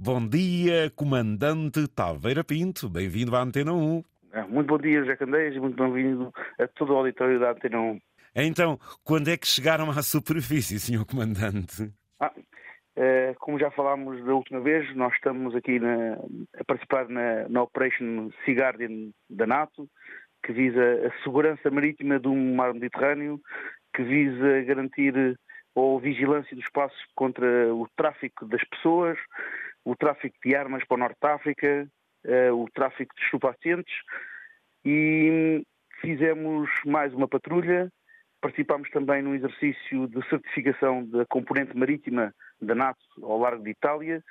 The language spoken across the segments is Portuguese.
Bom dia, Comandante Taveira Pinto. Bem-vindo à Antena 1. Ah, muito bom dia, José Candeias, e muito bem-vindo a todo o auditório da Antena 1. Então, quando é que chegaram à superfície, Sr. Comandante? Ah, eh, como já falámos da última vez, nós estamos aqui na, a participar na, na Operation Sea Guardian da NATO, que visa a segurança marítima do mar Mediterrâneo, que visa garantir ou vigilância do espaço contra o tráfico das pessoas, o tráfico de armas para o Norte de África, uh, o tráfico de estupefacientes e fizemos mais uma patrulha. Participámos também no exercício de certificação da componente marítima da NATO ao largo de Itália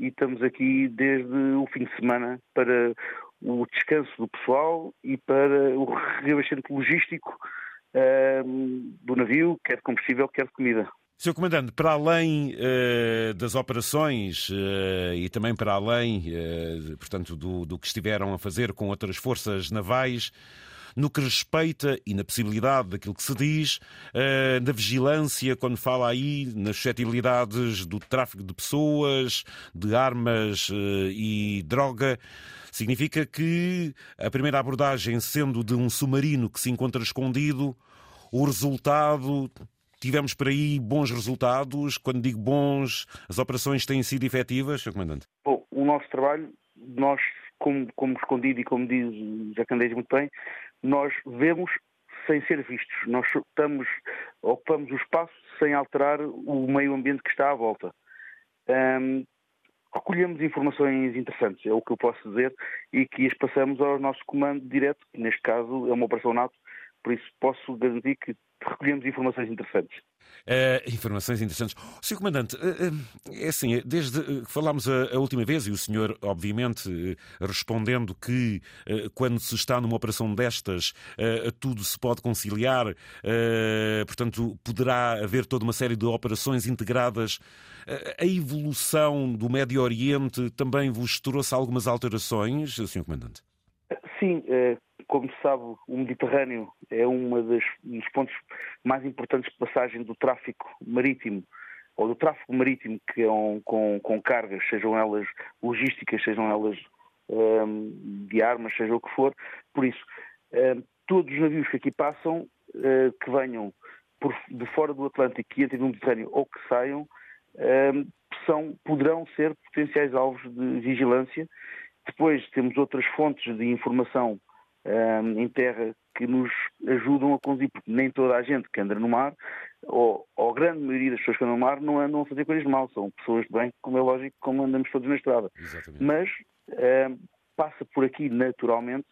e estamos aqui desde o fim de semana para o descanso do pessoal e para o reabastecimento logístico uh, do navio, quer combustível, quer comida. Sr. Comandante, para além uh, das operações uh, e também para além, uh, portanto, do, do, que estiveram a fazer com outras forças navais, no que respeita e na possibilidade daquilo que se diz, da vigilância, quando fala aí nas suscetibilidades do tráfico de pessoas, de armas e droga, significa que a primeira abordagem, sendo de um submarino que se encontra escondido, o resultado tivemos por aí bons resultados? Quando digo bons, as operações têm sido efetivas, Sr. Comandante? Bom, o nosso trabalho, nós, como, como escondido e como diz Jacandês muito bem, nós vemos sem ser vistos. Nós estamos, ocupamos o espaço sem alterar o meio ambiente que está à volta. Recolhemos informações interessantes, é o que eu posso dizer, e que as passamos ao nosso comando direto, que neste caso é uma operação NATO, por isso posso garantir que recolhemos informações interessantes. Uh, informações interessantes. Sr. Comandante, uh, uh, é assim, desde que falámos a, a, última vez, e o senhor, obviamente, respondendo que quando se está numa operação destas, tudo se pode conciliar, portanto, poderá haver toda uma série de operações integradas. a evolução do Médio Oriente também vos trouxe algumas alterações, Sr. Comandante? Sim, como se sabe, o Mediterrâneo é um dos pontos mais importantes de passagem do tráfico marítimo, ou do tráfego marítimo que é um, com, com, cargas, sejam elas logísticas, sejam elas um, de armas, seja o que for. Por isso, um, todos os navios que aqui passam, uh, que venham por, de fora do Atlântico e entrem no Mediterrâneo ou que saiam, hum, são, poderão ser potenciais alvos de vigilância. Depois temos outras fontes de informação um, em terra que nos ajudam a conduzir, porque nem toda a gente que anda no mar, ou, ou a grande maioria das pessoas que andam no mar, não andam a fazer coisas mal, são pessoas de bem, como é lógico, como andamos todos na estrada. Exatamente. Mas um, passa por aqui naturalmente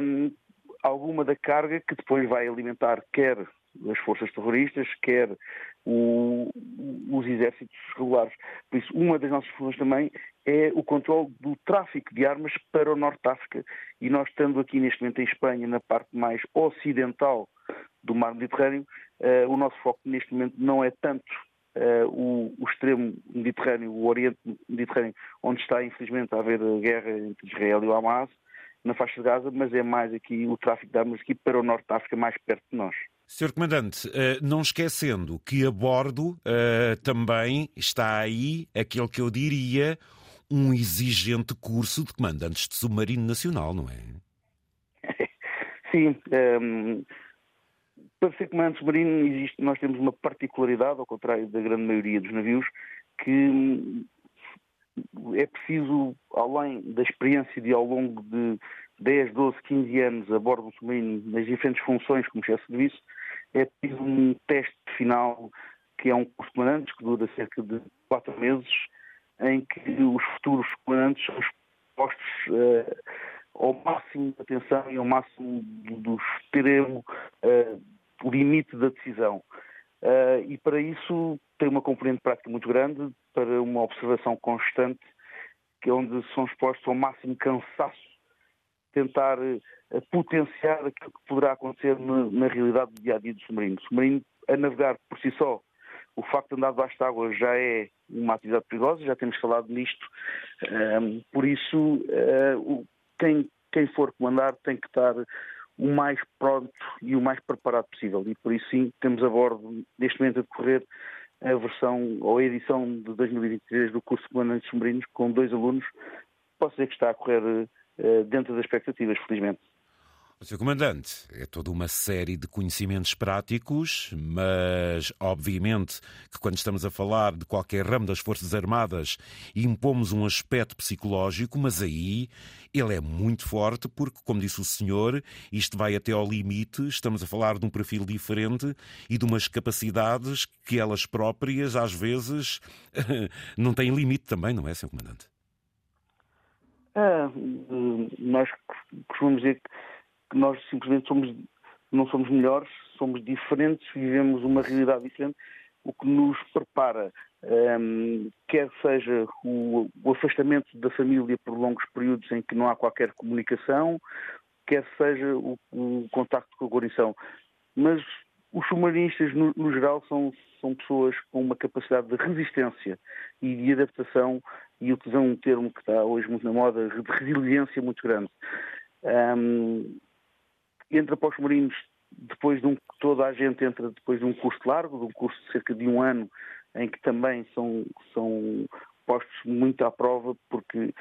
um, alguma da carga que depois vai alimentar quer as forças terroristas, quer o, os exércitos regulares. Por isso, uma das nossas funções também é o controle do tráfico de armas para o Norte de África. E nós, estando aqui neste momento em Espanha, na parte mais ocidental do mar Mediterrâneo, uh, o nosso foco neste momento não é tanto uh, o, o, extremo Mediterrâneo, o Oriente Mediterrâneo, onde está infelizmente a haver guerra entre Israel e o Hamas, na faixa de Gaza, mas é mais aqui o tráfico de armas aqui para o Norte de África, mais perto de nós. Sr. Comandante, eh, não esquecendo que a bordo eh, também está aí aquele que eu diria um exigente curso de comandantes de submarino nacional, não é? Sim. Um, ehm, para ser comandante submarino, existe, nós temos uma particularidade, ao contrário da grande maioria dos navios, que é preciso, além da experiência de ao longo de 10, 12, 15 anos a bordo do submarino, nas diferentes funções como chefe de serviço, é preciso um teste final que é um curso de comandantes que dura cerca de 4 meses, em que os futuros comandantes são expostos uh, ao máximo de atenção e ao máximo do extremo uh, limite da decisão. Uh, e para isso tem uma componente prática muito grande, para uma observação constante, que é onde são expostos ao máximo cansaço, tentar uh, potenciar aquilo que poderá acontecer na, na realidade do dia a dia do submarino. O submarino, a navegar por si só, o facto de andar debaixo de água já é uma atividade perigosa, já temos falado nisto, um, por isso uh, quem, quem for comandar tem que estar o mais pronto e o mais preparado possível. E por isso sim, temos a bordo, neste momento a decorrer, a versão ou a edição de 2023 do curso de comandantes submarinos com dois alunos. Posso dizer que está a correr uh, dentro das expectativas, felizmente. Sr. Comandante, é toda uma série de conhecimentos práticos, mas obviamente que quando estamos a falar de qualquer ramo das Forças Armadas impomos um aspecto psicológico, mas aí ele é muito forte porque, como disse o senhor, isto vai até ao limite, estamos a falar de um perfil diferente e de umas capacidades que elas próprias às vezes não têm limite também, não é, Sr. Comandante? Ah, nós costumamos dizer que que nós simplesmente somos, não somos melhores, somos diferentes, vivemos uma realidade diferente, o que nos prepara, um, quer seja o, o, afastamento da família por longos períodos em que não há qualquer comunicação, quer seja o, o contacto com a guarnição. Mas os submarinistas, no, no, geral, são, são pessoas com uma capacidade de resistência e de adaptação, e utilizam um termo que está hoje muito na moda, de resiliência muito grande. Um, entra para os Mourinhos depois de um, toda a gente entra depois de um curso largo, de um curso de cerca de um ano, em que também são, são postos muito à prova, porque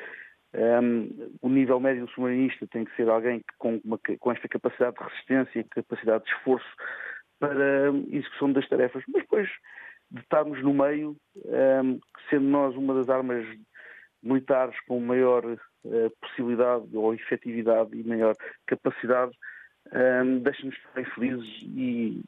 um, o nível médio do submarinista tem que ser alguém que, com, uma, com esta capacidade de resistência, capacidade de esforço para a execução das tarefas. Mas depois de estarmos no meio, um, sendo nós uma das armas militares com maior uh, possibilidade ou efetividade e maior capacidade, um, deixa-nos bem felizes e,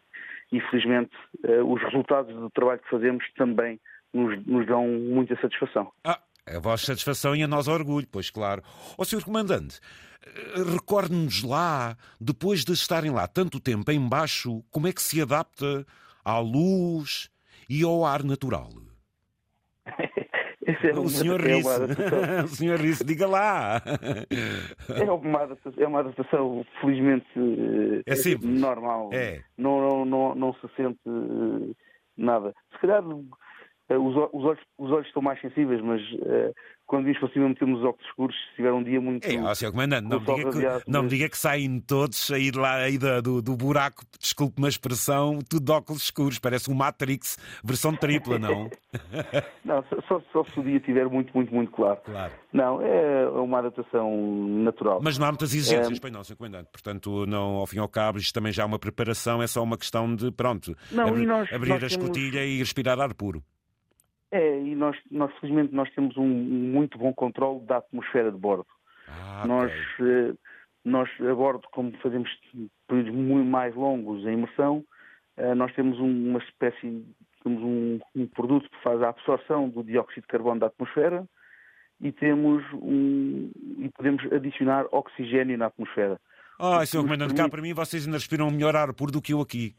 e felizmente, uh, os resultados do trabalho que fazemos também nos, nos dão muita satisfação. Ah. A vossa satisfação e a nós orgulho, pois claro. Ó Sr. Comandante, eh, recorde-nos lá, depois de estarem lá tanto tempo embaixo, como é que se adapta à luz e ao ar natural? É o senhor Risse. o senhor Risse, diga lá. É uma adaptação, é uma adaptação felizmente é simples. normal. É. Não, não, não, não se sente eh, nada. Se calhar os, os, olhos, os olhos estão mais sensíveis, mas uh, quando vimos para cima metemos os óculos escuros, se tiver um dia muito. É, ó, Sr. Comandante, não, me diga, que, não me diga que saem todos a ir lá aí do, do buraco, desculpe uma expressão, tudo de óculos escuros, parece um Matrix versão tripla, não? não, só, só se o dia estiver muito, muito, muito claro. Claro. Não, é uma adaptação natural. Mas não há muitas exigências, é... pois não, Sr. Comandante. Portanto, não, ao fim e ao cabo, isto também já é uma preparação, é só uma questão de, pronto, não, abrir, nós, abrir nós a escotilha e respirar ar puro. É, e nós, nós felizmente nós temos um muito bom controle da atmosfera de bordo. Ah, nós, okay. Eh, nós a bordo, como fazemos períodos muito mais longos em imersão, eh, nós temos uma espécie, temos um, um produto que faz a absorção do dióxido de carbono da atmosfera e temos um, e podemos adicionar oxigênio na atmosfera. Ah, Sr. Comandante, permite... cá para mim vocês ainda respiram melhor ar puro do que eu aqui.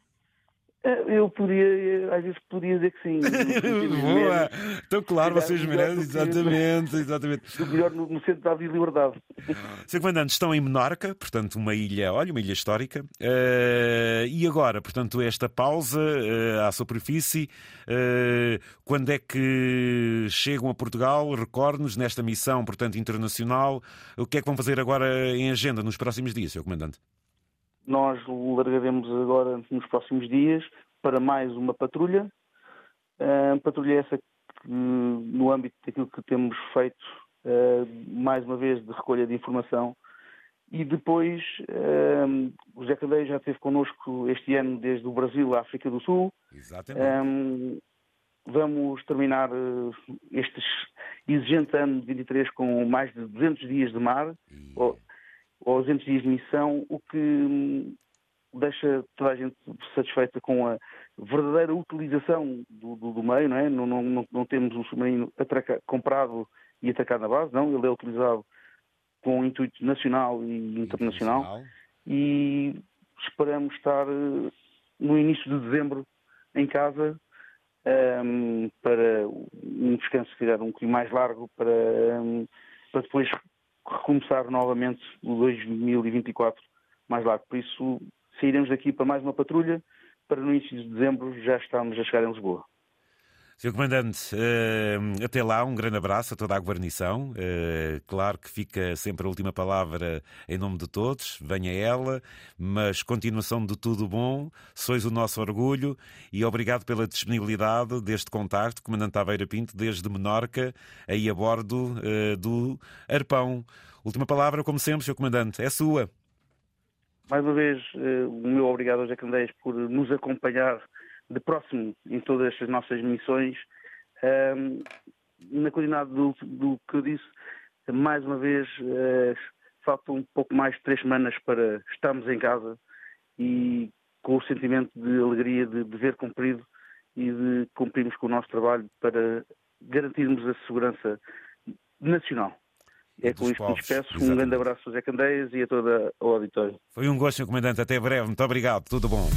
É, eu podia, às vezes podia dizer que sim. Boa! Então, claro, vocês merecem, exatamente, exatamente. O melhor no, no centro da liberdade. Sr. Comandante, estão em Menorca, portanto, uma ilha, olha, uma ilha histórica. Uh, e agora, portanto, esta pausa uh, à superfície, uh, quando é que chegam a Portugal? Recorde-nos nesta missão, portanto, internacional. O que é que vão fazer agora em agenda nos próximos dias, Sr. Comandante? Nós largaremos agora nos próximos dias para mais uma patrulha. Uh, patrulha essa que, no âmbito daquilo que temos feito, uh, mais uma vez, de recolha de informação. E depois, uh, o José Candeia já esteve connosco este ano desde o Brasil à África do Sul. Exatamente. Um, vamos terminar este exigente ano de 23 com mais de 200 dias de mar. E ou 200 dias de missão, o que hum, deixa toda a gente satisfeita com a verdadeira utilização do, do, do meio, não é? Não, não, não, temos um submarino atraca, comprado e atacado na base, não, ele é utilizado com intuito nacional e internacional. E esperamos estar eh, no início de dezembro em casa um, para um descanso, se calhar, um bocadinho mais largo, para, um, para depois recomeçar novamente o 2024 mais largo. Por isso, sairemos daqui para mais uma patrulha, para no início de dezembro já estarmos a chegar em Lisboa. Sr. Comandante, eh, até lá, um grande abraço a toda a guarnição. Eh, claro que fica sempre a última palavra em nome de todos, venha ela, mas continuação de tudo bom, sois o nosso orgulho e obrigado pela disponibilidade deste contacto, Comandante Taveira Pinto, desde Menorca, aí a bordo eh, do Arpão. Última palavra, como sempre, Sr. Comandante, é sua. Mais uma vez, o meu obrigado aos Jacandeias por nos acompanhar de próximo em todas as nossas missões. Um, na continuidade do, do, que eu disse, mais uma vez, uh, falta um pouco mais de três semanas para estarmos em casa e com o sentimento de alegria de dever cumprido e de cumprirmos com o nosso trabalho para garantirmos a segurança nacional. É com isto que me despeço. Um grande abraço a Zé Candeias e a toda o auditório. Foi um gosto. Comandante. Até breve. Muito obrigado. Tudo bom.